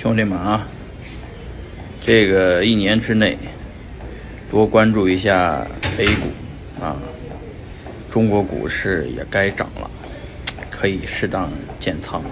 兄弟们啊，这个一年之内多关注一下 a 股，啊，中国股市也该涨了，可以适当建仓。